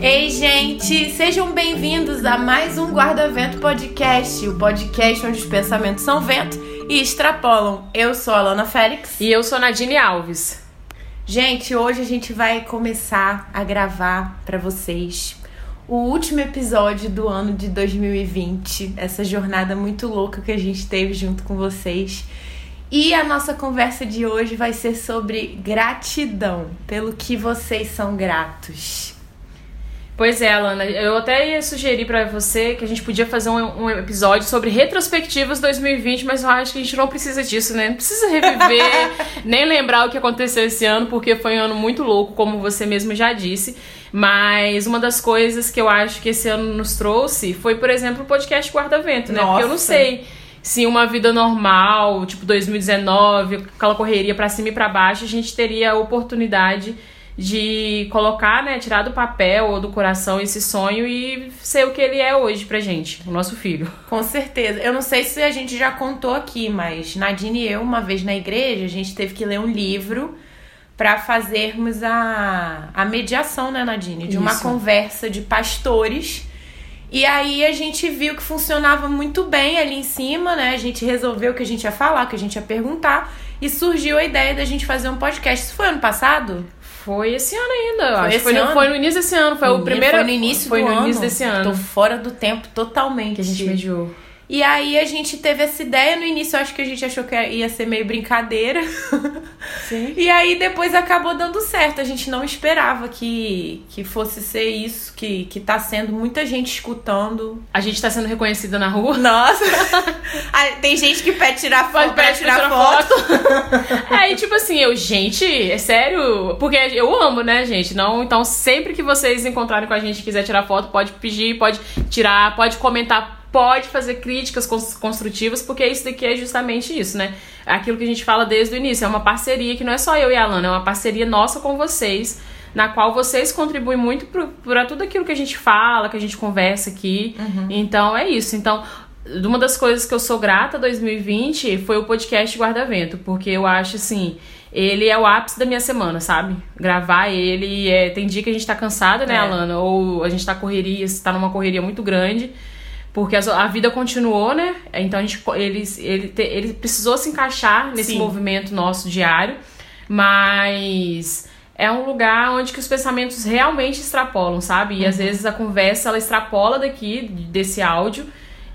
Ei, gente, sejam bem-vindos a mais um Guarda-Vento Podcast, o podcast onde os pensamentos são vento e extrapolam. Eu sou a Alana Félix. E eu sou Nadine Alves. Gente, hoje a gente vai começar a gravar para vocês o último episódio do ano de 2020, essa jornada muito louca que a gente teve junto com vocês. E a nossa conversa de hoje vai ser sobre gratidão, pelo que vocês são gratos. Pois é, Alana, eu até ia sugerir para você que a gente podia fazer um, um, episódio sobre retrospectivas 2020, mas eu acho que a gente não precisa disso, né? Não precisa reviver, nem lembrar o que aconteceu esse ano, porque foi um ano muito louco, como você mesmo já disse. Mas uma das coisas que eu acho que esse ano nos trouxe foi, por exemplo, o podcast Guarda-Vento, né? Nossa. Porque eu não sei se uma vida normal, tipo 2019, aquela correria para cima e para baixo, a gente teria a oportunidade de colocar, né, tirar do papel ou do coração esse sonho e ser o que ele é hoje pra gente, o nosso filho. Com certeza. Eu não sei se a gente já contou aqui, mas Nadine e eu, uma vez na igreja, a gente teve que ler um livro para fazermos a, a mediação, né, Nadine? De uma Isso. conversa de pastores. E aí a gente viu que funcionava muito bem ali em cima, né? A gente resolveu o que a gente ia falar, o que a gente ia perguntar. E surgiu a ideia da gente fazer um podcast. Isso foi ano passado? Foi esse ano ainda, Foi acho. esse Foi no, ano? foi no início desse ano, foi o primeiro. Foi no início foi do no ano. início desse ano. Tô fora do tempo totalmente. Que a gente mediou. E aí a gente teve essa ideia. No início acho que a gente achou que ia ser meio brincadeira. Sim. E aí depois acabou dando certo. A gente não esperava que, que fosse ser isso, que, que tá sendo muita gente escutando. A gente tá sendo reconhecida na rua. Nossa! Tem gente que pede tirar foto, pra pede tirar pra foto. foto. Aí, tipo assim, eu, gente, é sério? Porque eu amo, né, gente? Não, então, sempre que vocês encontrarem com a gente e quiser tirar foto, pode pedir, pode tirar, pode comentar, pode fazer críticas cons- construtivas, porque isso daqui é justamente isso, né? Aquilo que a gente fala desde o início, é uma parceria que não é só eu e a Alana, é uma parceria nossa com vocês, na qual vocês contribuem muito pra tudo aquilo que a gente fala, que a gente conversa aqui. Então, é isso. Então, uma das coisas que eu sou grata 2020 foi o podcast Guarda-Vento, porque eu acho assim, ele é o ápice da minha semana, sabe? Gravar ele, é, tem dia que a gente tá cansada, né, É. Alana? Ou a gente tá correria, tá numa correria muito grande. Porque a vida continuou, né? Então a gente, ele, ele, te- ele precisou se encaixar nesse Sim. movimento nosso diário, mas é um lugar onde que os pensamentos realmente extrapolam, sabe? E às vezes a conversa ela extrapola daqui, desse áudio,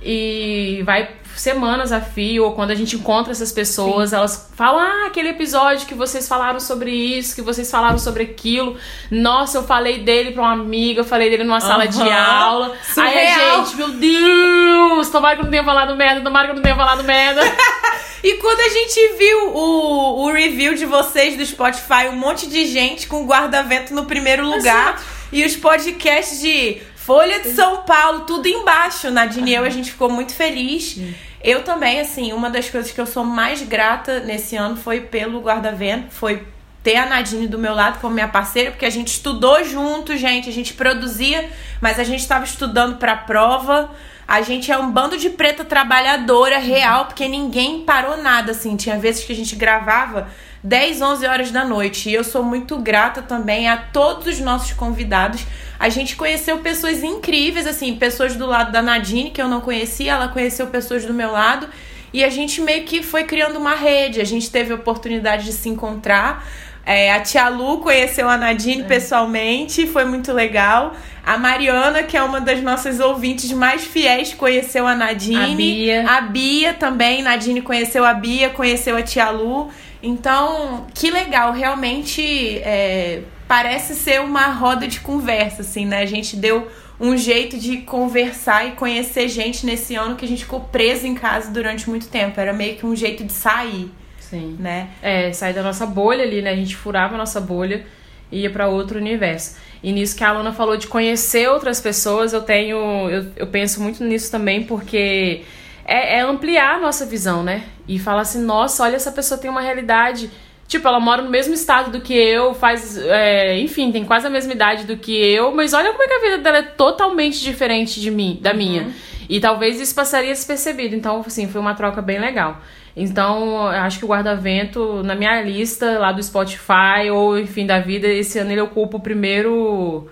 e vai semanas a fio, ou quando a gente encontra essas pessoas, elas falam: Ah, aquele episódio que vocês falaram sobre isso, que vocês falaram sobre aquilo. Nossa, eu falei dele pra uma amiga, eu falei dele numa sala de aula. Aí a Surreal. gente, meu Deus, tomara que eu não tenha falado merda, tomara que eu não tenha falado merda. E quando a gente viu o, o review de vocês do Spotify, um monte de gente com guarda-vento no primeiro lugar. E os podcasts de Folha de São Paulo, tudo embaixo. Nadine e eu, a gente ficou muito feliz. Eu também, assim, uma das coisas que eu sou mais grata nesse ano foi pelo guarda-vento, foi ter a Nadine do meu lado como minha parceira, porque a gente estudou junto, gente, a gente produzia, mas a gente estava estudando pra prova. A gente é um bando de preta trabalhadora real, porque ninguém parou nada, assim. Tinha vezes que a gente gravava 10, 11 horas da noite. E eu sou muito grata também a todos os nossos convidados. A gente conheceu pessoas incríveis, assim, pessoas do lado da Nadine, que eu não conhecia, ela conheceu pessoas do meu lado. E a gente meio que foi criando uma rede. A gente teve a oportunidade de se encontrar. É, a tia Lu conheceu a Nadine pessoalmente, foi muito legal. A Mariana, que é uma das nossas ouvintes mais fiéis, conheceu a Nadine. A Bia. A Bia também. Nadine conheceu a Bia, conheceu a tia Lu. Então, que legal. Realmente é, parece ser uma roda de conversa, assim, né? A gente deu um jeito de conversar e conhecer gente nesse ano que a gente ficou preso em casa durante muito tempo. Era meio que um jeito de sair, Sim. né? É, sair da nossa bolha ali, né? A gente furava a nossa bolha e ia pra outro universo. E nisso que a Aluna falou de conhecer outras pessoas, eu tenho. Eu, eu penso muito nisso também, porque é, é ampliar a nossa visão, né? E falar assim, nossa, olha, essa pessoa tem uma realidade. Tipo, ela mora no mesmo estado do que eu, faz. é, enfim, tem quase a mesma idade do que eu, mas olha como é que a vida dela é totalmente diferente de mim, da minha. E talvez isso passaria despercebido. Então, assim, foi uma troca bem legal. Então, eu acho que o guarda-vento, na minha lista lá do Spotify, ou enfim, da vida, esse ano ele ocupa o primeiro.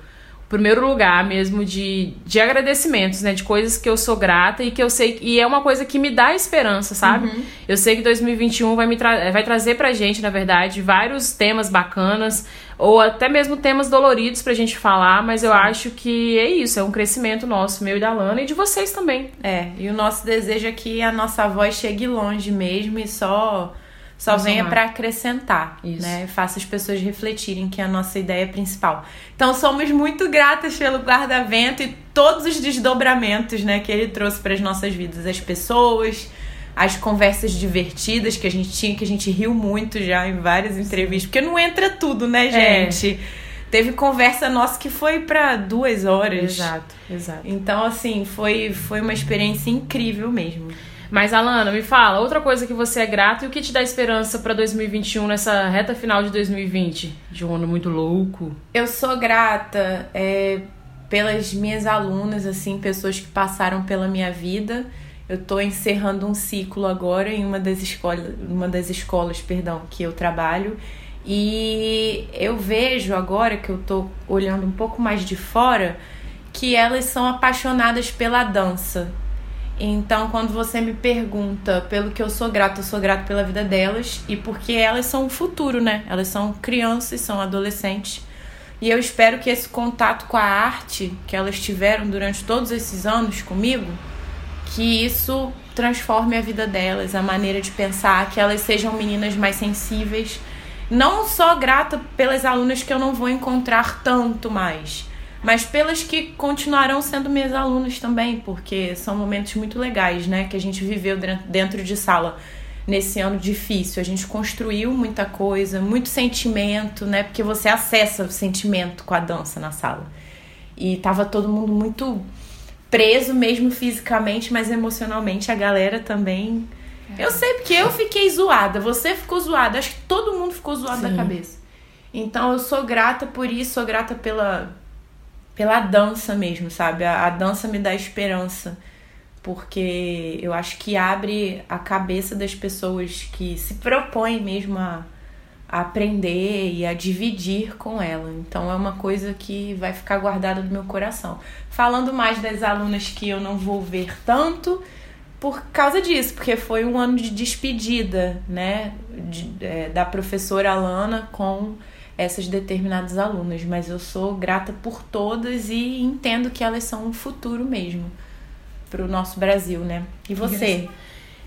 Primeiro lugar mesmo de, de agradecimentos, né? De coisas que eu sou grata e que eu sei. E é uma coisa que me dá esperança, sabe? Uhum. Eu sei que 2021 vai, me tra vai trazer pra gente, na verdade, vários temas bacanas, ou até mesmo temas doloridos pra gente falar, mas eu acho que é isso, é um crescimento nosso, meu e da Lana, e de vocês também. É, e o nosso desejo é que a nossa voz chegue longe mesmo e só só venha para acrescentar, Isso. né? Faça as pessoas refletirem que é a nossa ideia principal. Então somos muito gratas pelo guarda-vento e todos os desdobramentos, né, que ele trouxe para as nossas vidas, as pessoas, as conversas divertidas que a gente tinha, que a gente riu muito já em várias entrevistas, porque não entra tudo, né, é. gente? É. Teve conversa nossa que foi para duas horas. Exato, exato. Então, assim, foi, foi uma experiência incrível mesmo. Mas, Alana, me fala, outra coisa que você é grata e o que te dá esperança para 2021 nessa reta final de 2020? De um ano muito louco. Eu sou grata é, pelas minhas alunas, assim, pessoas que passaram pela minha vida. Eu estou encerrando um ciclo agora em uma das escolas, uma das escolas, perdão, que eu trabalho. E eu vejo agora que eu estou olhando um pouco mais de fora que elas são apaixonadas pela dança. Então, quando você me pergunta pelo que eu sou grata, eu sou grata pela vida delas e porque elas são o futuro, né? Elas são crianças, são adolescentes. E eu espero que esse contato com a arte que elas tiveram durante todos esses anos comigo, que isso transforme a vida delas, a maneira de pensar, que elas sejam meninas mais sensíveis. Não só grata pelas alunas que eu não vou encontrar tanto mais, mas pelas que continuarão sendo minhas alunas também, porque são momentos muito legais, né, que a gente viveu dentro de sala nesse ano difícil. A gente construiu muita coisa, muito sentimento, né, porque você acessa o sentimento com a dança na sala. E tava todo mundo muito preso mesmo fisicamente, mas emocionalmente a galera também. É. Eu sei porque eu fiquei zoada, você ficou zoada, acho que todo mundo ficou zoado Sim. da cabeça. Então eu sou grata por isso, sou grata pela pela dança mesmo, sabe? A, a, dança me dá esperança, porque eu acho que abre a cabeça das pessoas que se propõem mesmo a, a aprender e a dividir com ela. Então é uma coisa que vai ficar guardada no meu coração. Falando mais das alunas que eu não vou ver tanto, por causa disso, porque foi um ano de despedida, né, de, é, da professora Alana com essas determinadas alunas, mas eu sou grata por todas e entendo que elas são um futuro mesmo para o nosso Brasil, né? E você?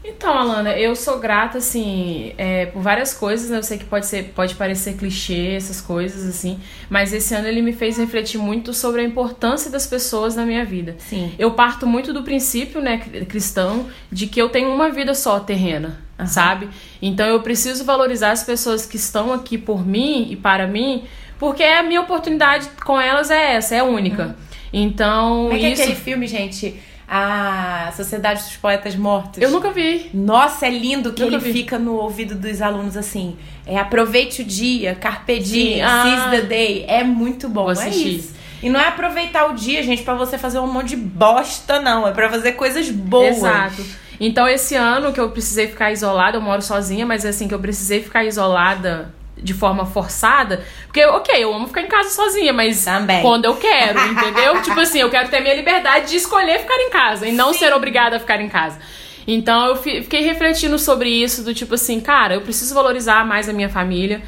Então, Alana, eu sou grata, assim, é, por várias coisas, né? Eu sei que pode, ser, pode parecer clichê, essas coisas, assim, mas esse ano ele me fez refletir muito sobre a importância das pessoas na minha vida. Sim. Eu parto muito do princípio, né, cristão, de que eu tenho uma vida só terrena, uhum. sabe? Então eu preciso valorizar as pessoas que estão aqui por mim e para mim, porque a minha oportunidade com elas é essa, é única. Uhum. Então, Como é que isso... é aquele filme, gente? A Sociedade dos Poetas Mortos. Eu nunca vi. Nossa, é lindo que nunca ele vi. fica no ouvido dos alunos assim. É aproveite o dia, carpe diem, ah, seize the day. É muito bom, Vou é isso. E não é aproveitar o dia, gente, para você fazer um monte de bosta, não. É para fazer coisas boas. Exato. Então, esse ano que eu precisei ficar isolada, eu moro sozinha, mas assim, que eu precisei ficar isolada de forma forçada. Porque, ok, eu amo ficar em casa sozinha, mas Também. quando eu quero, entendeu? tipo assim, eu quero ter minha liberdade de escolher ficar em casa e não Sim. ser obrigada a ficar em casa. Então eu fiquei refletindo sobre isso, do tipo assim, cara, eu preciso valorizar mais a minha família.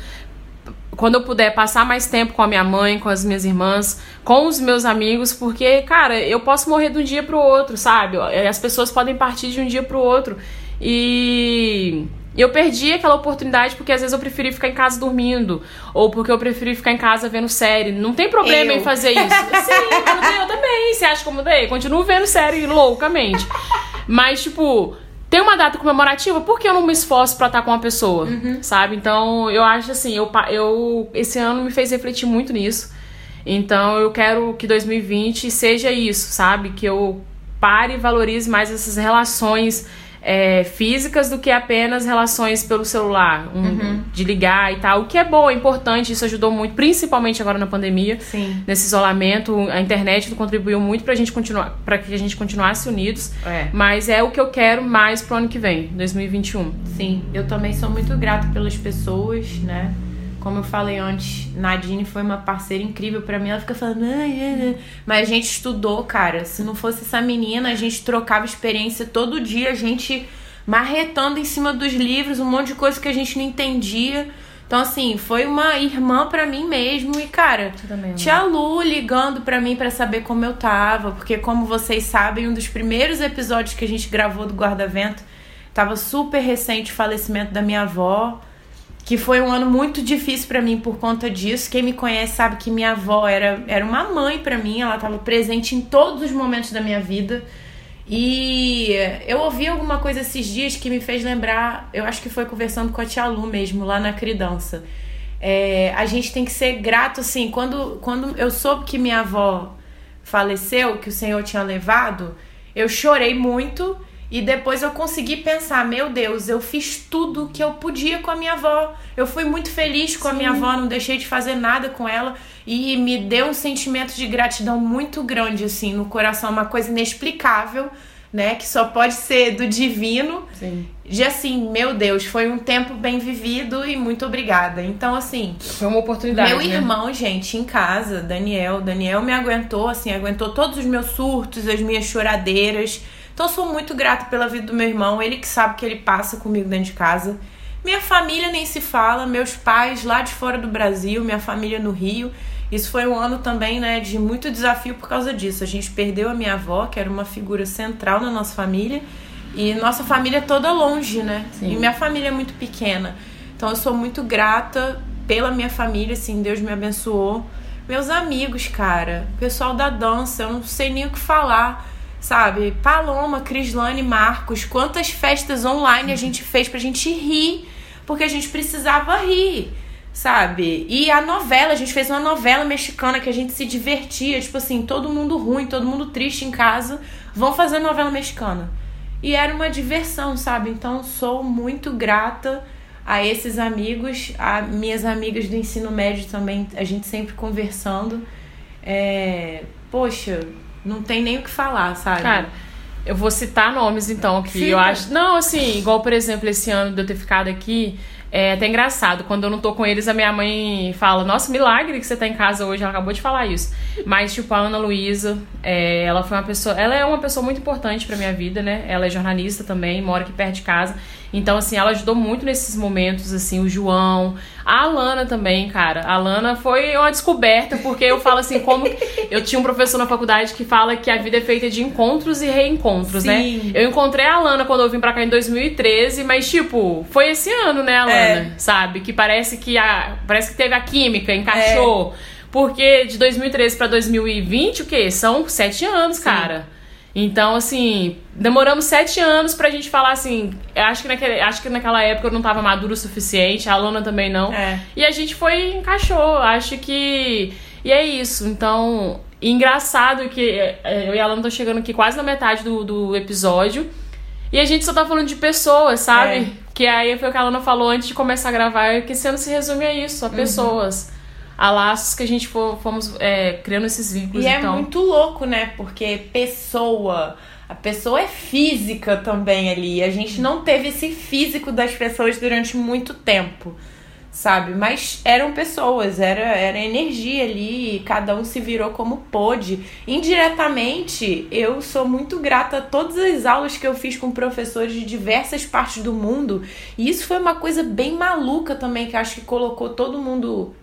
Quando eu puder passar mais tempo com a minha mãe, com as minhas irmãs, com os meus amigos, porque, cara, eu posso morrer de um dia pro outro, sabe? As pessoas podem partir de um dia pro outro. E e eu perdi aquela oportunidade porque às vezes eu preferi ficar em casa dormindo. Ou porque eu preferi ficar em casa vendo série. Não tem problema eu. em fazer isso. Sim, eu também. Você acha que eu mudei? Continuo vendo série loucamente. Mas, tipo, tem uma data comemorativa, por que eu não me esforço pra estar com uma pessoa? Uhum. Sabe? Então, eu acho assim, eu, eu, esse ano me fez refletir muito nisso. Então, eu quero que 2020 seja isso, sabe? Que eu pare e valorize mais essas relações é, físicas do que apenas relações pelo celular, um, uhum. de ligar e tal. O que é bom, é importante, isso ajudou muito, principalmente agora na pandemia, Sim. nesse isolamento. A internet contribuiu muito pra gente continuar, para que a gente continuasse unidos. É. Mas é o que eu quero mais pro ano que vem, 2021. Sim, eu também sou muito grata pelas pessoas, né? Como eu falei antes, Nadine foi uma parceira incrível para mim. Ela fica falando, mas a gente estudou, cara. Se não fosse essa menina, a gente trocava experiência todo dia, a gente marretando em cima dos livros, um monte de coisa que a gente não entendia. Então, assim, foi uma irmã para mim mesmo. E, cara, também, tia Lu ligando para mim para saber como eu tava. Porque, como vocês sabem, um dos primeiros episódios que a gente gravou do Guarda-Vento tava super recente o falecimento da minha avó. Que foi um ano muito difícil para mim por conta disso. Quem me conhece sabe que minha avó era, era uma mãe para mim. Ela tava presente em todos os momentos da minha vida. E eu ouvi alguma coisa esses dias que me fez lembrar, eu acho que foi conversando com a tia Lu mesmo, lá na criança. É, a gente tem que ser grato, assim, quando, quando eu soube que minha avó faleceu, que o Senhor tinha levado, eu chorei muito e depois eu consegui pensar, meu Deus, eu fiz tudo que eu podia com a minha avó. Eu fui muito feliz com Sim. a minha avó, não deixei de fazer nada com ela e me deu um sentimento de gratidão muito grande assim no coração, uma coisa inexplicável, né, que só pode ser do divino. Sim. De assim, meu Deus, foi um tempo bem vivido e muito obrigada. Então assim, foi uma oportunidade. Meu né? irmão, gente, em casa, Daniel, Daniel me aguentou, assim, aguentou todos os meus surtos, as minhas choradeiras então eu sou muito grata pela vida do meu irmão, ele que sabe que ele passa comigo dentro de casa. Minha família nem se fala, meus pais lá de fora do Brasil, minha família no Rio. Isso foi um ano também, né, de muito desafio por causa disso. A gente perdeu a minha avó, que era uma figura central na nossa família, e nossa família é toda longe, né? Sim. E minha família é muito pequena. Então eu sou muito grata pela minha família, assim, Deus me abençoou. Meus amigos, cara, pessoal da dança, eu não sei nem o que falar sabe? Paloma, Crislane, Marcos, quantas festas online a gente fez pra gente rir, porque a gente precisava rir, sabe? E a novela, a gente fez uma novela mexicana que a gente se divertia, tipo assim, todo mundo ruim, todo mundo triste em casa, vão fazer novela mexicana. E era uma diversão, sabe? Então sou muito grata a esses amigos, a minhas amigas do ensino médio também, a gente sempre conversando. É, poxa, não tem nem o que falar, sabe? Cara, eu vou citar nomes então que eu acho. Não, assim, igual por exemplo esse ano de eu ter ficado aqui. É até engraçado, quando eu não tô com eles, a minha mãe fala: Nossa, milagre que você tá em casa hoje. Ela acabou de falar isso. Mas, tipo, a Ana Luísa, é, ela foi uma pessoa. Ela é uma pessoa muito importante pra minha vida, né? Ela é jornalista também, mora aqui perto de casa. Então, assim, ela ajudou muito nesses momentos, assim, o João, a Alana também, cara. A Alana foi uma descoberta, porque eu falo assim, como. Eu tinha um professor na faculdade que fala que a vida é feita de encontros e reencontros, né? Sim. né? Eu encontrei a Alana quando eu vim pra cá em 2013, mas, tipo, foi esse ano, né, Alana? É. Sabe? Que parece que a. Parece que teve a química, encaixou. É. Porque de 2013 para 2020, o quê? São sete anos, Sim. cara. Então, assim, demoramos sete anos pra gente falar assim. Acho que, naquele, acho que naquela época eu não tava maduro o suficiente, a Luna também não. É. E a gente foi encaixou. Acho que. E é isso. Então, engraçado que é, eu e a Luna estão chegando aqui quase na metade do, do episódio. E a gente só tá falando de pessoas, sabe? É. Que aí foi o que a Luna falou antes de começar a gravar, que esse ano se resume a isso, a uhum. A laços que a gente for, fomos é, criando esses vínculos. E é então. é muito louco, né? Porque pessoa. A pessoa é física também ali. A gente não teve esse físico das pessoas durante muito tempo, sabe? Mas eram pessoas, era, era energia ali, cada um se virou como pôde. Indiretamente, eu sou muito grata a todas as aulas que eu fiz com professores de diversas partes do mundo. E isso foi uma coisa bem maluca também, que acho que colocou todo mundo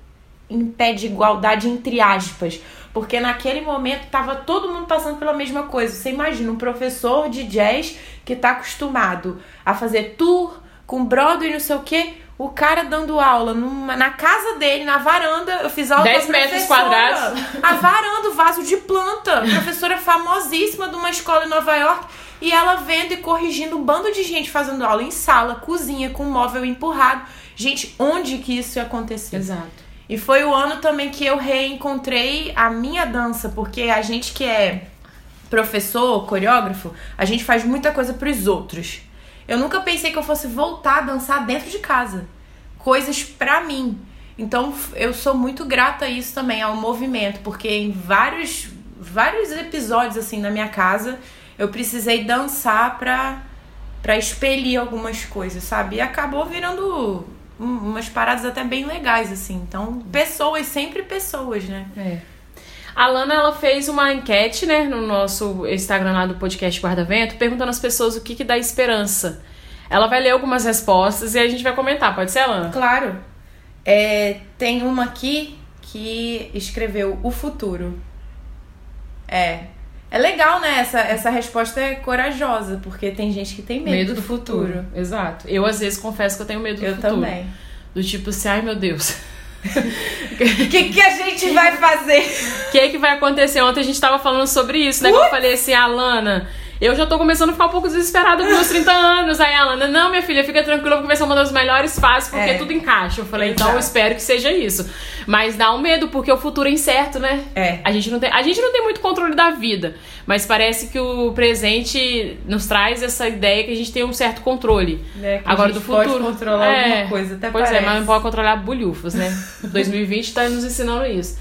em pé de igualdade entre aspas, porque naquele momento tava todo mundo passando pela mesma coisa. Você imagina um professor de jazz que tá acostumado a fazer tour com Broadway, não sei o quê, o cara dando aula numa, na casa dele, na varanda. Eu fiz aula 10 metros quadrados. A varanda, o vaso de planta. Professora famosíssima de uma escola em Nova York. E ela vendo e corrigindo um bando de gente fazendo aula em sala, cozinha, com móvel empurrado. Gente, onde que isso ia acontecer? Exato. E foi o ano também que eu reencontrei a minha dança, porque a gente que é professor, coreógrafo, a gente faz muita coisa para os outros. Eu nunca pensei que eu fosse voltar a dançar dentro de casa. Coisas para mim. Então eu sou muito grata a isso também, ao movimento, porque em vários vários episódios assim na minha casa, eu precisei dançar pra para expelir algumas coisas, sabe? E acabou virando umas paradas até bem legais, assim. Então, pessoas, sempre pessoas, né? É. A Lana, ela fez uma enquete, né, no nosso Instagram lá do podcast Guarda-Vento, perguntando às pessoas o que que dá esperança. Ela vai ler algumas respostas e a gente vai comentar. Pode ser, Lana? Claro. É, tem uma aqui que escreveu o futuro. É. É legal, né? Essa, essa resposta é corajosa, porque tem gente que tem medo, do, futuro. Exato. Eu, às vezes, confesso que eu tenho medo do Eu futuro. também. Do tipo assim, ai meu Deus. O que, que a gente vai fazer? O que que vai acontecer? Ontem a gente tava falando sobre isso, né? Que eu falei assim, Alana, eu já tô começando a ficar um pouco desesperada com meus 30 anos. Aí a Alana, não, minha filha, fica tranquila, porque vai ser uma das melhores fases, porque É. tudo encaixa. Eu falei, então eu Exato. espero que seja isso. Mas dá um medo, porque o futuro é incerto, né? É. A gente não tem, a gente não tem muito controle da vida, mas parece que o presente nos traz essa ideia que a gente tem um certo controle. Que a Agora gente do futuro. pode controlar É, alguma coisa, até Pois é, parece. mas não pode controlar bulhufas, né? 2020 tá nos ensinando isso.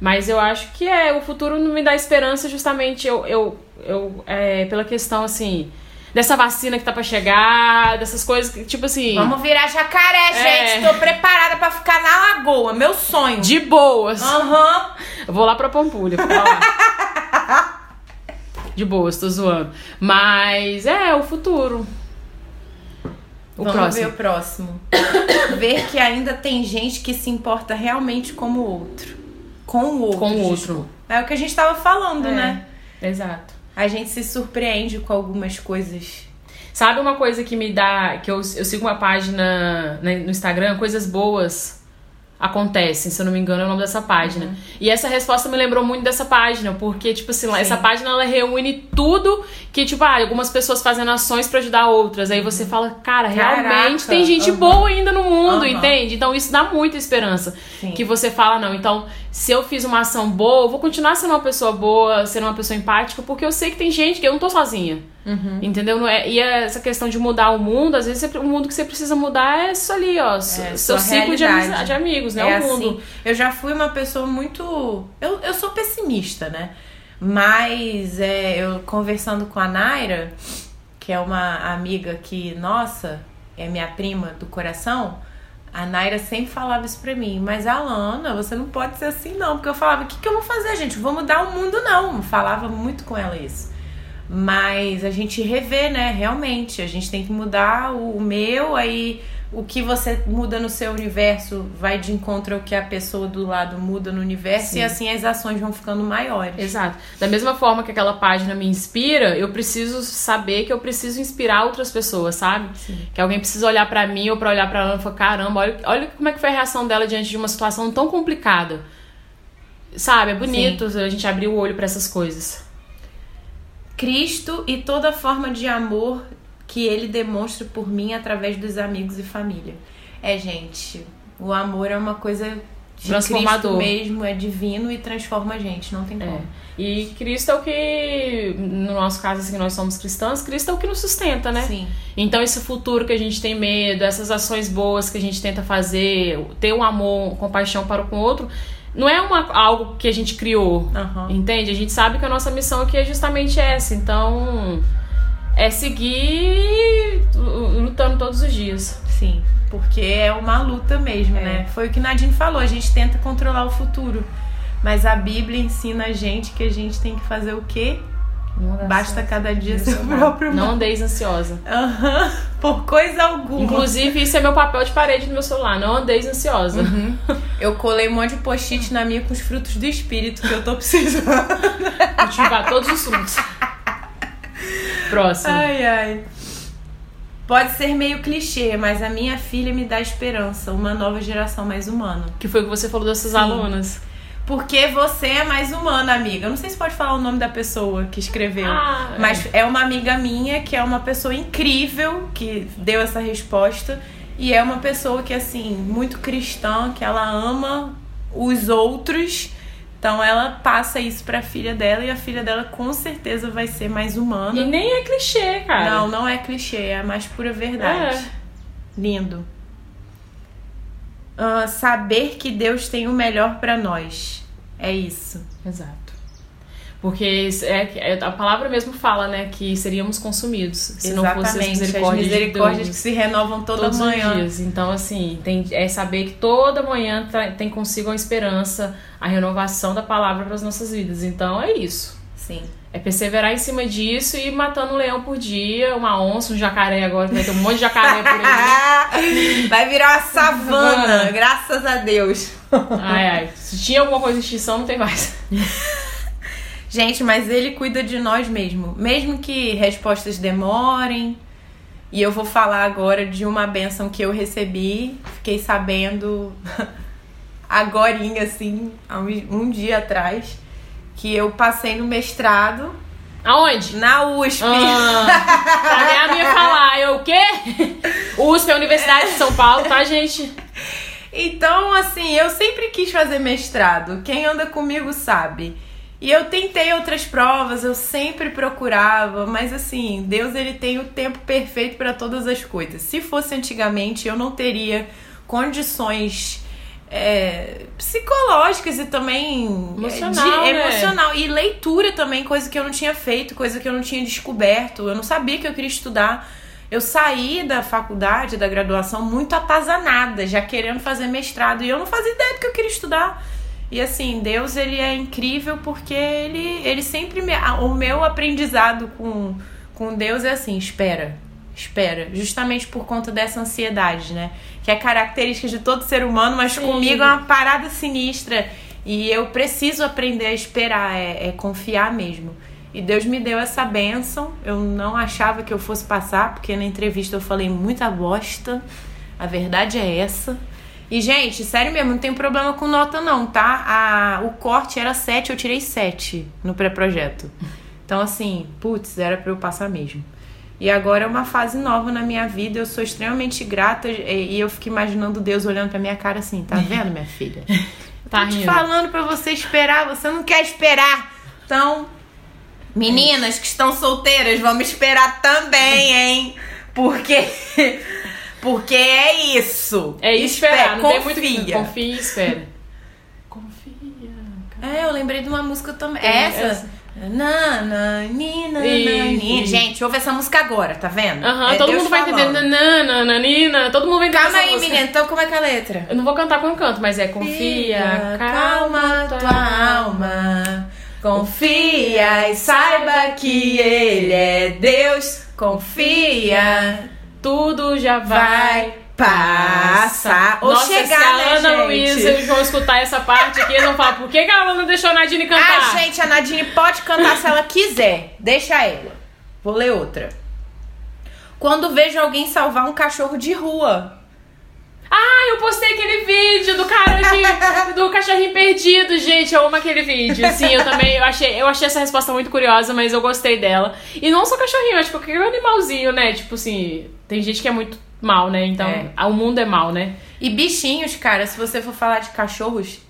Mas eu acho que é, o futuro não me dá esperança justamente eu, eu, eu é, pela questão assim, dessa vacina que tá pra chegar, dessas coisas que, tipo assim, Vamos virar jacaré, É. gente. Tô preparada pra ficar na lagoa. Meu sonho. de boas. Aham. Eu vou lá pra Pampulha, ficar lá. De boas, tô zoando. Mas é o futuro. O Vamos próximo. ver o próximo. ver que ainda tem gente que se importa realmente como o outro. Com o outro. Com o outro. É o que a gente tava falando, É. né? Exato. A gente se surpreende com algumas coisas. Sabe uma coisa que me dá. Que eu, eu sigo uma página né, no Instagram, Coisas Boas Acontecem, se eu não me engano, é o nome dessa página. E essa resposta me lembrou muito dessa página, porque, tipo assim, essa página ela reúne tudo que, tipo, ah, algumas pessoas fazendo ações pra ajudar outras. Aí você fala, cara, realmente Caraca, tem gente aham. boa ainda no mundo, entende? Então isso dá muita esperança. Sim. Que você fala, não, então, se eu fiz uma ação boa, eu vou continuar sendo uma pessoa boa, sendo uma pessoa empática, porque eu sei que tem gente que eu não tô sozinha. Entendeu? Não é, e essa questão de mudar o mundo, às vezes você- o mundo que você precisa mudar é isso ali, ó. seu É, seu ciclo de, amizade, de amigos, né? É o mundo. assim. Eu já fui uma pessoa muito. Eu, eu sou pessimista, né? Mas é, eu conversando com a Naira, que é uma amiga que, nossa, é minha prima do coração. A Naira sempre falava isso pra mim, mas Alana, você não pode ser assim não, porque eu falava, o que, que eu vou fazer, gente? Vou mudar o mundo não. Falava muito com ela isso. Mas a gente revê, né? Realmente, a gente tem que mudar o meu, aí o que você muda no seu universo vai de encontro ao que a pessoa do lado muda no universo Sim. e assim as ações vão ficando maiores. Exato. Da mesma forma que aquela página me inspira, eu preciso saber que eu preciso inspirar outras pessoas, sabe? Que alguém precisa olhar pra mim ou pra olhar pra ela e falar, caramba, olha, olha como é que foi a reação dela diante de uma situação tão complicada. Sabe, é bonito a gente abrir o olho pra essas coisas. Cristo e toda forma de amor que ele demonstra por mim através dos amigos e família. É, gente, o amor é uma coisa de Transformador. Cristo mesmo, é divino e transforma a gente, não tem como. É. E Cristo é o que, no nosso caso, assim, nós somos cristãos, Cristo é o que nos sustenta, né? Sim. Então, esse futuro que a gente tem medo, essas ações boas que a gente tenta fazer, ter um amor, compaixão para o com o outro, não é uma, algo que a gente criou, Aham. entende? A gente sabe que a nossa missão aqui é justamente essa. Então, é seguir lutando todos os dias. Sim, porque é uma luta mesmo, É. né? Foi o que Nadine falou, a gente tenta controlar o futuro. Mas a Bíblia ensina a gente que a gente tem que fazer o quê? Basta cada dia seu próprio Não andeis ansiosa. Aham, por coisa alguma. Inclusive, isso é meu papel de parede do meu celular. Não andeis ansiosa. Eu colei um monte de post-it na minha com os frutos do espírito que eu tô precisando. Cultivar todos os frutos. Próximo. Ai, ai. Pode ser meio clichê, mas a minha filha me dá esperança, uma nova geração mais humana. Que foi o que você falou dessas Sim. alunas. Porque você é mais humana, amiga. Eu não sei se pode falar o nome da pessoa que escreveu. Ah, é. mas é uma amiga minha que é uma pessoa incrível que deu essa resposta. E é uma pessoa que, assim, muito cristã, que ela ama os outros. Então ela passa isso pra filha dela e a filha dela com certeza vai ser mais humana. E nem é clichê, cara. Não, não é clichê, é a mais pura verdade. É. Lindo. Ah, saber que Deus tem o melhor pra nós. É isso. Exato. Porque é, é, a palavra mesmo fala, né, que seríamos consumidos se não fosse as Exatamente, misericórdias, as misericórdias de que Deus. se renovam toda todos manhã. os dias. Então, assim, tem, é saber que toda manhã tem consigo a esperança, a renovação da palavra para as nossas vidas. Então, é isso. Sim. É perseverar em cima disso e ir matando um leão por dia, uma onça, um jacaré agora, vai ter um monte de jacaré por aí. Vai virar uma savana, graças a Deus. Ai, ai. Se tinha alguma coisa de extinção, não tem mais. Gente, mas ele cuida de nós mesmo. Mesmo que respostas demorem. E eu vou falar agora de uma benção que eu recebi. Fiquei sabendo agorinha, assim, um dia atrás. Que eu passei no mestrado Aonde? na USP. Ah, pra minha amiga falar, eu o quê? USP é a Universidade de São Paulo, tá, gente? Então, assim, eu sempre quis fazer mestrado. Quem anda comigo sabe. E eu tentei outras provas, eu sempre procurava, mas assim, Deus ele tem o tempo perfeito para todas as coisas. Se fosse antigamente, eu não teria condições é, psicológicas e também Emocional, de- né? emocional e leitura também, coisa que eu não tinha feito, coisa que eu não tinha descoberto. Eu não sabia que eu queria estudar. Eu saí da faculdade, da graduação, muito atazanada, já querendo fazer mestrado. E eu não fazia ideia do que eu queria estudar. E assim, Deus, ele é incrível porque ele, ele sempre me. O meu aprendizado com, com Deus é assim: espera, espera. Justamente por conta dessa ansiedade, né? Que é característica de todo ser humano, mas Sim. comigo é uma parada sinistra. E eu preciso aprender a esperar, é, é confiar mesmo. E Deus me deu essa bênção. Eu não achava que eu fosse passar, porque na entrevista eu falei muita bosta. A verdade é essa. E, gente, sério mesmo, não tem problema com nota, não, tá? A, o corte era 7, eu tirei 7 no pré-projeto. Então, assim, putz, era pra eu passar mesmo. E agora é uma fase nova na minha vida, eu sou extremamente grata e, eu fico imaginando Deus olhando pra minha cara assim, tá vendo, minha filha? Tá Tô te falando pra você esperar, você não quer esperar. Então, meninas que estão solteiras, vamos esperar também, hein? Porque porque é isso. É isso, Espera, esperar. Não tem confia. muito Confia e espera. Confia. É, eu lembrei de uma música também. Tem essa? essa. Na, na, ni, na, na, ni. Gente, ouve essa música agora, tá vendo? Aham, É todo Deus mundo vai falando. entender. Nanina, todo mundo vai entender Calma aí, música. menina. Então, como é que é a letra? Eu não vou cantar quando canto, mas é confia, calma tua alma. Confia e saiba que Ele é Deus. Confia, Tudo já vai vai passar. Ou Nossa, chegar, se a né, Ana gente? Luísa e o João escutar essa parte aqui, eles vão falar, por que, que a Ana não deixou a Nadine cantar? Ah, gente, a Nadine pode cantar se ela quiser. Deixa ela. Vou ler outra. Quando vejo alguém salvar um cachorro de rua. Ah, eu postei aquele vídeo do cara de, do cachorrinho perdido, gente. Eu amo aquele vídeo. Sim, eu também eu achei, eu achei essa resposta muito curiosa, mas eu gostei dela. E não só cachorrinho, acho que qualquer animalzinho, né? Tipo assim, tem gente que é muito mal, né? Então, É. o mundo é mal, né? E bichinhos, cara, se você for falar de cachorros,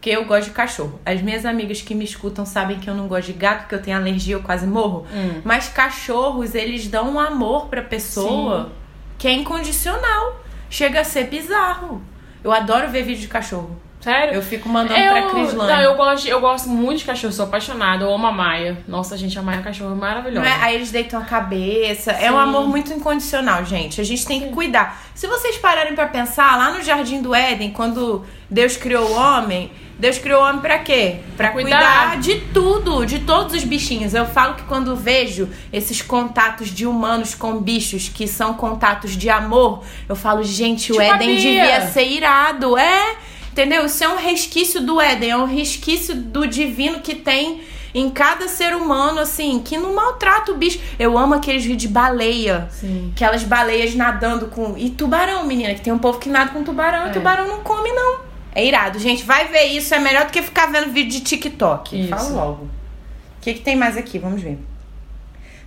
que eu gosto de cachorro. As minhas amigas que me escutam sabem que eu não gosto de gato, que eu tenho alergia, eu quase morro. Hum. Mas cachorros, eles dão um amor pra pessoa que é incondicional. Chega a ser bizarro. Eu adoro ver vídeo de cachorro. Sério? Eu fico mandando pra Crislane. não, eu gosto, eu gosto muito de cachorro, sou apaixonada. Eu amo a Maia. Nossa, gente, a Maia é uma cachorro Não maravilhosa. é? Aí eles deitam a cabeça. É um Sim. amor muito incondicional, gente. A gente tem que cuidar. Se vocês pararem pra pensar, lá no Jardim do Éden, quando Deus criou o homem, Deus criou o homem pra quê? Pra cuidar. Cuidar. de tudo, de todos os bichinhos. Eu falo que quando vejo esses contatos de humanos com bichos, que são contatos de amor, eu falo, gente, o Tipo Éden devia ser irado. É, entendeu? Isso é um resquício do Éden, é um resquício do divino que tem em cada ser humano, assim, que não maltrata o bicho. Eu amo aqueles vídeos de baleia. Sim. Aquelas baleias nadando com. E tubarão, menina, que tem um povo que nada com tubarão e É. tubarão não come, não. É irado. Gente, vai ver isso. É melhor do que ficar vendo vídeo de TikTok. Isso. Fala logo. O que, que tem mais aqui? Vamos ver.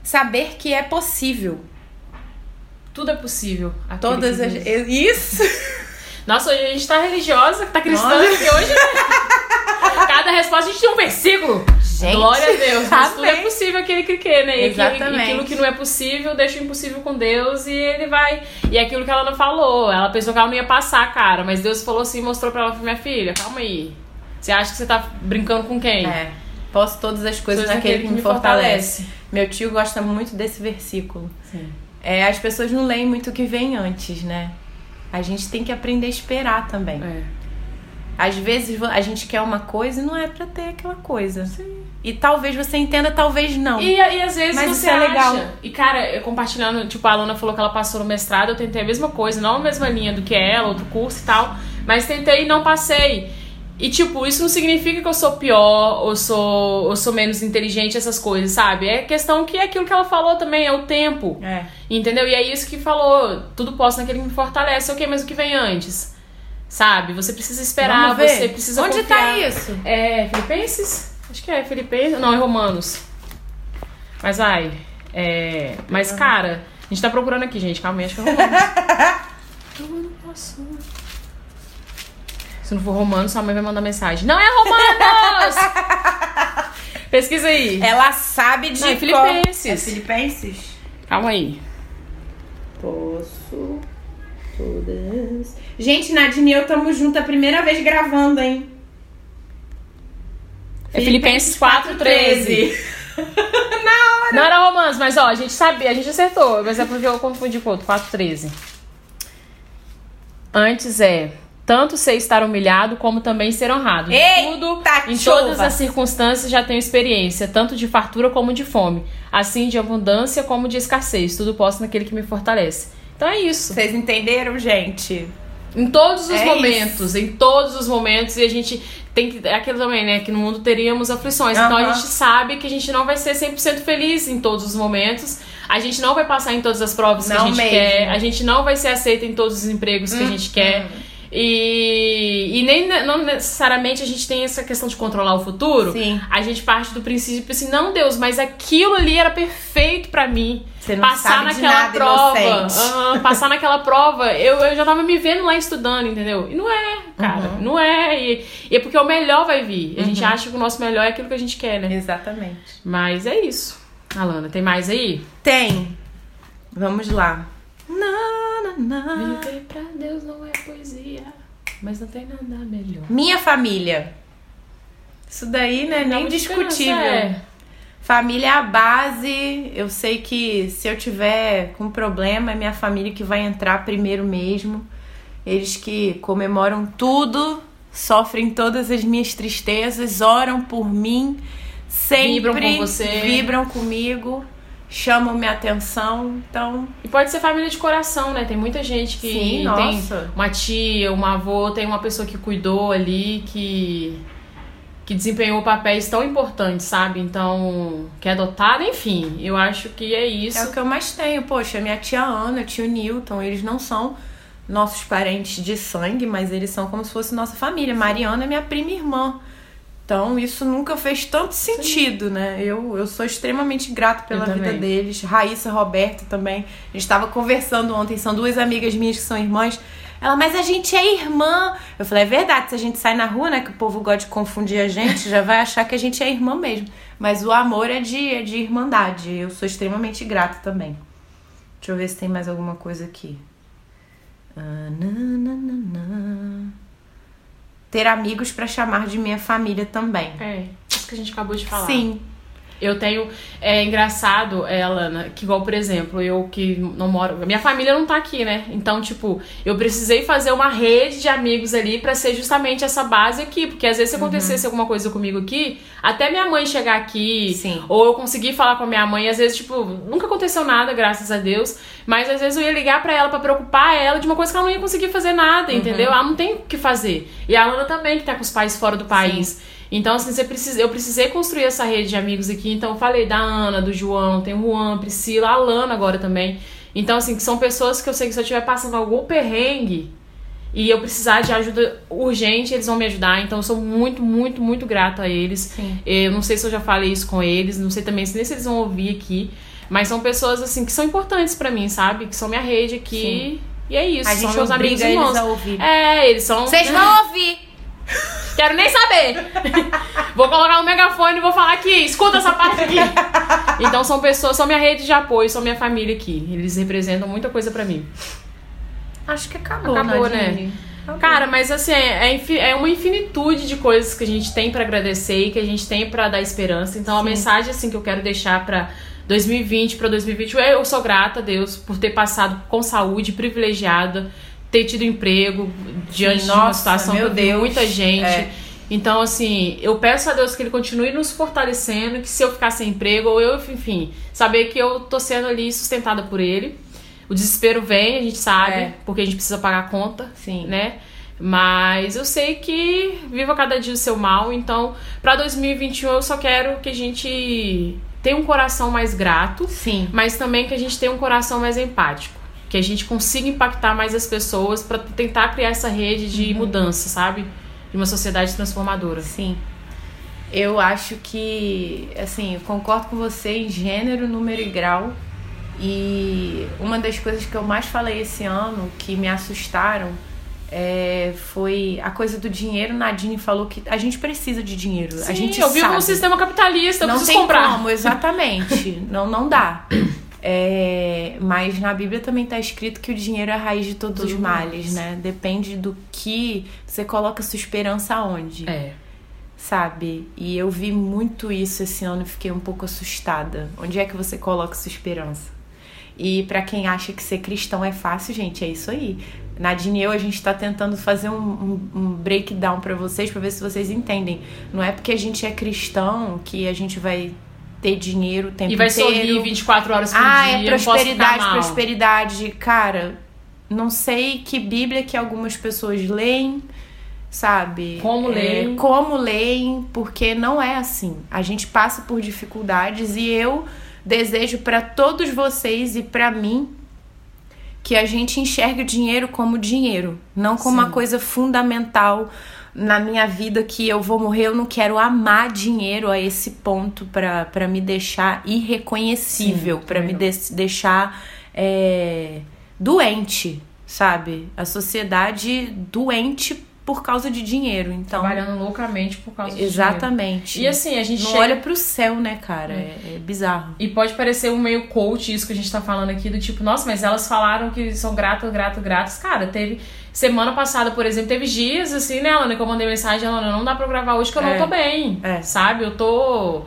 Saber que é possível. Tudo é possível. Todas as. Isso! Nossa, hoje a gente tá religiosa, tá cristã aqui hoje, né? Cada resposta a gente tem um versículo. Gente, Glória a Deus. Mas tudo é possível aquele que crê, né? E aquilo- Exatamente. que não é possível, deixa o impossível com Deus e ele vai. E é aquilo que ela não falou. Ela pensou que ela não ia passar, cara. Mas Deus falou assim, mostrou pra ela, minha filha, calma aí. Você acha que você tá brincando com quem? É. Posso todas as coisas Coisas naquele que me fortalece. Meu tio gosta muito desse versículo. Sim. É, as pessoas não leem muito o que vem antes, né? A gente tem que aprender a esperar também. É. Às vezes a gente quer uma coisa e não é pra ter aquela coisa. E talvez você entenda, talvez não. E, e às vezes Mas você é legal. acha- E cara, eu compartilhando, tipo, a Alana falou que ela passou no mestrado, eu tentei a mesma coisa, não a mesma linha do que ela, outro curso e tal, mas tentei e não passei. E tipo, isso não significa que eu sou pior ou sou, ou sou menos inteligente, essas coisas, sabe? É questão que é aquilo que ela falou também, é o tempo. É. Entendeu? E é isso que falou. Tudo posso naquele que me fortalece. Ok, mas o que vem antes? Sabe? Você precisa esperar, você precisa Onde confiar. tá isso? É Filipenses? Acho que é Filipenses. Não, é Romanos. Mas ai. É. Mas, cara, a gente tá procurando aqui, gente. Calma aí, acho que é Romanos. Eu não posso. Se não for Romanos, sua mãe vai mandar mensagem. Não é Romanos! Pesquisa aí. Ela sabe de Não, é. Filipenses. É Filipenses? Calma aí. Posso todas. Gente, Nadine e eu estamos juntas a primeira vez gravando, hein? É Filipenses 4,13. Não era romance, mas ó, a gente sabia, a gente acertou, mas é porque eu confundi com o outro, 4,13. Antes é, tanto sei estar humilhado como também ser honrado. Em Eita, Tudo, em chuva. todas as circunstâncias já tenho experiência, tanto de fartura como de fome, assim de abundância como de escassez. Tudo posso naquele que me fortalece. Então é isso. Vocês entenderam, gente? Em todos os É momentos, em todos os momentos, e a gente tem que. É aquilo também, né? Que no mundo teríamos aflições. Então a gente sabe que a gente não vai ser 100% feliz em todos os momentos. A gente não vai passar em todas as provas que a Não gente mesmo. quer. A gente não vai ser aceita em todos os empregos que a gente quer. E, e nem ne- não necessariamente a gente tem essa questão de controlar o futuro. Sim. A gente parte do princípio assim, não, Deus, mas aquilo ali era perfeito pra mim. Você não passar sabe de naquela nada, prova. aham, passar naquela prova, eu, eu já tava me vendo lá estudando, entendeu? E não é, cara. Uhum. Não é. E, e é porque o melhor vai vir. A gente acha que o nosso melhor é aquilo que a gente quer, né? Exatamente. Mas é isso. Alana, tem mais aí? Tem. Vamos lá. Na, na, na. Viver pra Deus não é poesia, mas não tem nada melhor. Minha família. Isso daí, né? Dá Nem muita discutível. é. Família é a base. Eu sei que se eu tiver com problema, é minha família que vai entrar primeiro mesmo. Eles que comemoram tudo, sofrem todas as minhas tristezas, oram por mim, sempre Vibram com você. vibram comigo, chamam minha atenção. Então, E pode ser família de coração, né? Tem muita gente que Sim, tem nossa. uma tia, uma avó, tem uma pessoa que cuidou ali, que que desempenhou papéis tão importantes, sabe? Então, que é adotada, enfim, eu acho que é isso. é o que eu mais tenho. Poxa, minha tia Ana, tio Newton, eles não são nossos parentes de sangue, mas eles são como se fosse nossa família. Mariana é minha prima irmã. Então, isso nunca fez tanto sentido, né? Eu, eu sou extremamente grata pela Eu vida também. deles. Raíssa, Roberta também. A gente estava conversando ontem, são duas amigas minhas que são irmãs. Ela, mas a gente é irmã. Eu falei, é verdade, se a gente sai na rua, né? Que o povo gosta de confundir a gente, já vai achar que a gente é irmã mesmo. Mas o amor é de, é de irmandade. Eu sou extremamente grata também. Deixa eu ver se tem mais alguma coisa aqui. Ah, nananana. Ter amigos pra chamar de minha família também. É, isso que a gente acabou de falar. Sim. Eu tenho. É engraçado, é, Alana, que igual, por exemplo, eu que não moro. Minha família não tá aqui, né? Então, tipo, eu precisei fazer uma rede de amigos ali pra ser justamente essa base aqui. Porque às vezes se acontecesse alguma coisa comigo aqui, até minha mãe chegar aqui, Sim. ou eu conseguir falar com a minha mãe, às vezes, tipo, nunca aconteceu nada, graças a Deus. Mas às vezes eu ia ligar pra ela pra preocupar ela de uma coisa que ela não ia conseguir fazer nada, entendeu? Ela não tem o que fazer. E a Alana também, que tá com os pais fora do país. Então, assim, você precisa, eu precisei construir essa rede de amigos aqui. Então, eu falei da Ana, do João, tem o Juan, Priscila, a Alana agora também. Então, assim, que são pessoas que eu sei que se eu estiver passando algum perrengue e eu precisar de ajuda urgente, eles vão me ajudar. Então, eu sou muito, muito, muito grata a eles. Sim. Eu não sei se eu já falei isso com eles, não sei também se nem se eles vão ouvir aqui. Mas são pessoas, assim, que são importantes pra mim, sabe? Que são minha rede aqui. E é isso, A são meus amigos obriga eles irmãos. a ouvir. É, eles são. Vocês vão ouvir! Quero nem saber. vou colocar no megafone e vou falar aqui, escuta essa parte aqui. Então são pessoas, são minha rede de apoio, são minha família aqui. Eles representam muita coisa pra mim. Acho que acabou, Acabou, né? Cara, mas assim, é, é, é uma infinitude de coisas que a gente tem para agradecer e que a gente tem para dar esperança. Então, Sim. a mensagem assim que eu quero deixar para 2020 para 2021, eu sou grata a Deus por ter passado com saúde, privilegiada, ter tido emprego diante Nossa, de uma situação meu Deus. muita gente. É. Então, assim, eu peço a Deus que Ele continue nos fortalecendo, que se eu ficar sem emprego, ou eu, enfim, saber que eu tô sendo ali sustentada por Ele. O desespero vem, a gente sabe, é. porque a gente precisa pagar a conta, Sim. né? Mas eu sei que viva cada dia o seu mal, então para 2021 eu só quero que a gente tenha um coração mais grato, Sim. mas também que a gente tenha um coração mais empático, que a gente consiga impactar mais as pessoas para tentar criar essa rede de uhum. mudança, sabe? De uma sociedade transformadora. Sim. Eu acho que, assim, eu concordo com você em gênero, número e grau. E uma das coisas que eu mais falei esse ano que me assustaram é, foi a coisa do dinheiro. Nadine falou que a gente precisa de dinheiro. Sim, a gente eu vivo no sistema capitalista, eu não preciso tem comprar. Como, exatamente. não, não dá. É, mas na Bíblia também está escrito que o dinheiro é a raiz de todos os males, mais. né? Depende do que você coloca sua esperança aonde. É. Sabe? E eu vi muito isso esse ano e fiquei um pouco assustada. Onde é que você coloca sua esperança? E para quem acha que ser cristão é fácil, gente, é isso aí. Nadine e eu, a gente está tentando fazer um, um, um breakdown para vocês, para ver se vocês entendem. Não é porque a gente é cristão que a gente vai ter dinheiro o tempo inteiro. E vai inteiro. sorrir 24 horas por ah, dia. Ah, é prosperidade, prosperidade. Cara, não sei que Bíblia que algumas pessoas leem, sabe? Como é, leem. Como leem, porque não é assim. A gente passa por dificuldades e eu Desejo para todos vocês e para mim que a gente enxergue o dinheiro como dinheiro, não como Sim. uma coisa fundamental na minha vida que eu vou morrer, eu não quero amar dinheiro a esse ponto para me deixar irreconhecível, para me de deixar é, doente, sabe? A sociedade doente por causa de dinheiro. Então, Trabalhando loucamente por causa de Exatamente. dinheiro. E assim, a gente não chega... olha pro céu, né, cara? É. É, é. bizarro. E pode parecer um meio coach isso que a gente tá falando aqui, do tipo, nossa, mas elas falaram que são gratas, gratas, gratas. Cara, teve. Semana passada, por exemplo, teve dias assim, né, Alana, que eu mandei mensagem, Alana, não dá pra gravar hoje que eu é. não tô bem. É. Sabe? Eu tô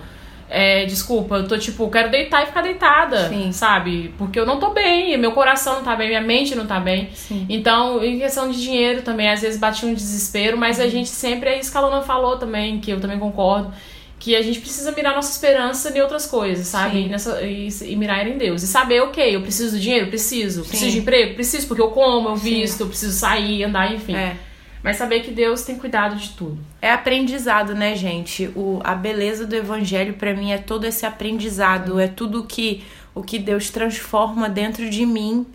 é, desculpa, eu tô tipo, quero deitar e ficar deitada, Sim. sabe? Porque eu não tô bem, meu coração não tá bem, minha mente não tá bem. Sim. Então, em questão de dinheiro também, às vezes bate um desespero, mas uhum. a gente sempre, é isso que a Luna falou também, que eu também concordo, que a gente precisa mirar nossa esperança em outras coisas, sabe? E, nessa, e, e, mirar em Deus. E saber, ok, eu preciso do dinheiro? Preciso. Sim. Preciso de emprego? Preciso, porque eu como, eu visto, eu preciso sair, andar, enfim. É. Mas saber que Deus tem cuidado de tudo. É aprendizado, né, gente? O, a beleza do evangelho para mim é todo esse aprendizado, é tudo que o que Deus transforma dentro de mim,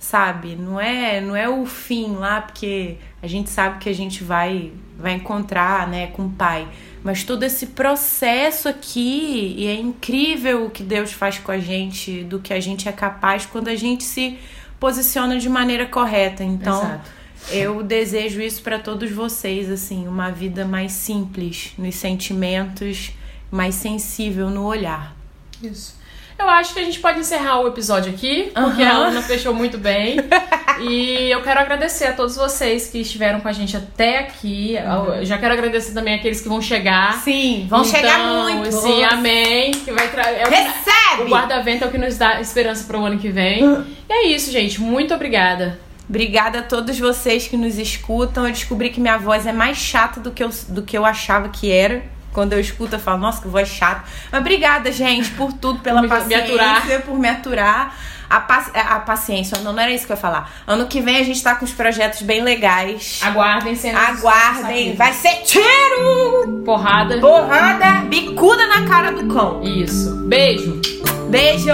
sabe? Não é, não é o fim lá, porque a gente sabe que a gente vai vai encontrar, né, com o Pai. Mas todo esse processo aqui, e é incrível o que Deus faz com a gente, do que a gente é capaz quando a gente se posiciona de maneira correta. Então, Exato eu desejo isso para todos vocês, assim, uma vida mais simples nos sentimentos, mais sensível no olhar. Isso. Eu acho que a gente pode encerrar o episódio aqui, porque uhum. a Ana fechou muito bem. e eu quero agradecer a todos vocês que estiveram com a gente até aqui. Uhum. Eu já quero agradecer também aqueles que vão chegar. Sim, vão então, chegar muito. Sim, amém. Que vai tra... é Recebe! O guarda-vento é o que nos dá esperança para o ano que vem. Uhum. E é isso, gente. Muito obrigada. Obrigada a todos vocês que nos escutam. Eu descobri que minha voz é mais chata do que eu, do que eu achava que era. Quando eu escuto, eu falo, nossa, que voz chata. Mas obrigada, gente, por tudo, pela paciência, me por me aturar. A, paci a paciência, não, não era isso que eu ia falar. Ano que vem a gente tá com uns projetos bem legais. Aguardem cenas. Aguardem. Vai ser tiro! Porrada. Porrada, bicuda na cara do cão. Isso. Beijo. Beijo.